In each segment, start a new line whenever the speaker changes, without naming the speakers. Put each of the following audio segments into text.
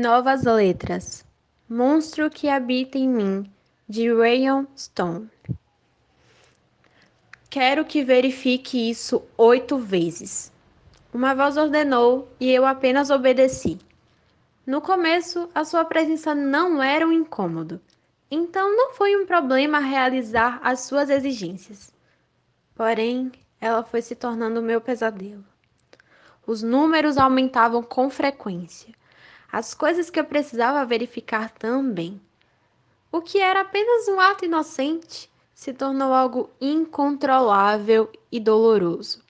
Novas letras. Monstro que habita em mim, de Rayon Stone. Quero que verifique isso oito vezes. Uma voz ordenou e eu apenas obedeci. No começo, a sua presença não era um incômodo, então não foi um problema realizar as suas exigências. Porém, ela foi se tornando meu pesadelo. Os números aumentavam com frequência. As coisas que eu precisava verificar também. O que era apenas um ato inocente se tornou algo incontrolável e doloroso.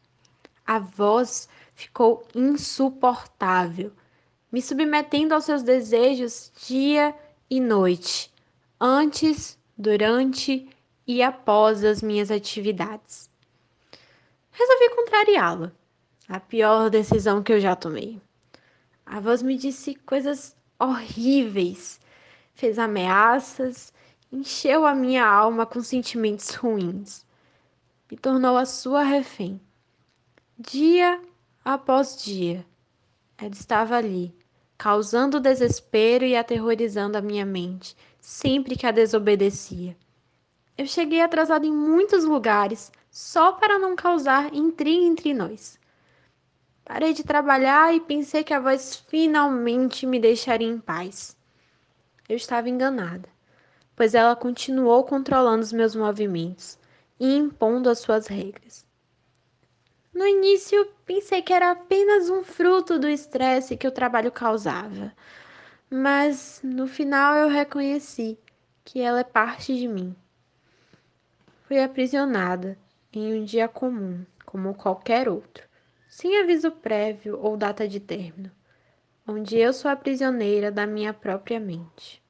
A voz ficou insuportável, me submetendo aos seus desejos dia e noite, antes, durante e após as minhas atividades. Resolvi contrariá-la, a pior decisão que eu já tomei. A voz me disse coisas horríveis, fez ameaças encheu a minha alma com sentimentos ruins. Me tornou a sua refém. Dia após dia, ela estava ali, causando desespero e aterrorizando a minha mente, sempre que a desobedecia. Eu cheguei atrasado em muitos lugares só para não causar intriga entre nós. Parei de trabalhar e pensei que a voz finalmente me deixaria em paz. Eu estava enganada pois ela continuou controlando os meus movimentos e impondo as suas regras. No início, pensei que era apenas um fruto do estresse que o trabalho causava, mas no final eu reconheci que ela é parte de mim. Fui aprisionada em um dia comum, como qualquer outro, sem aviso prévio ou data de término, onde eu sou a prisioneira da minha própria mente.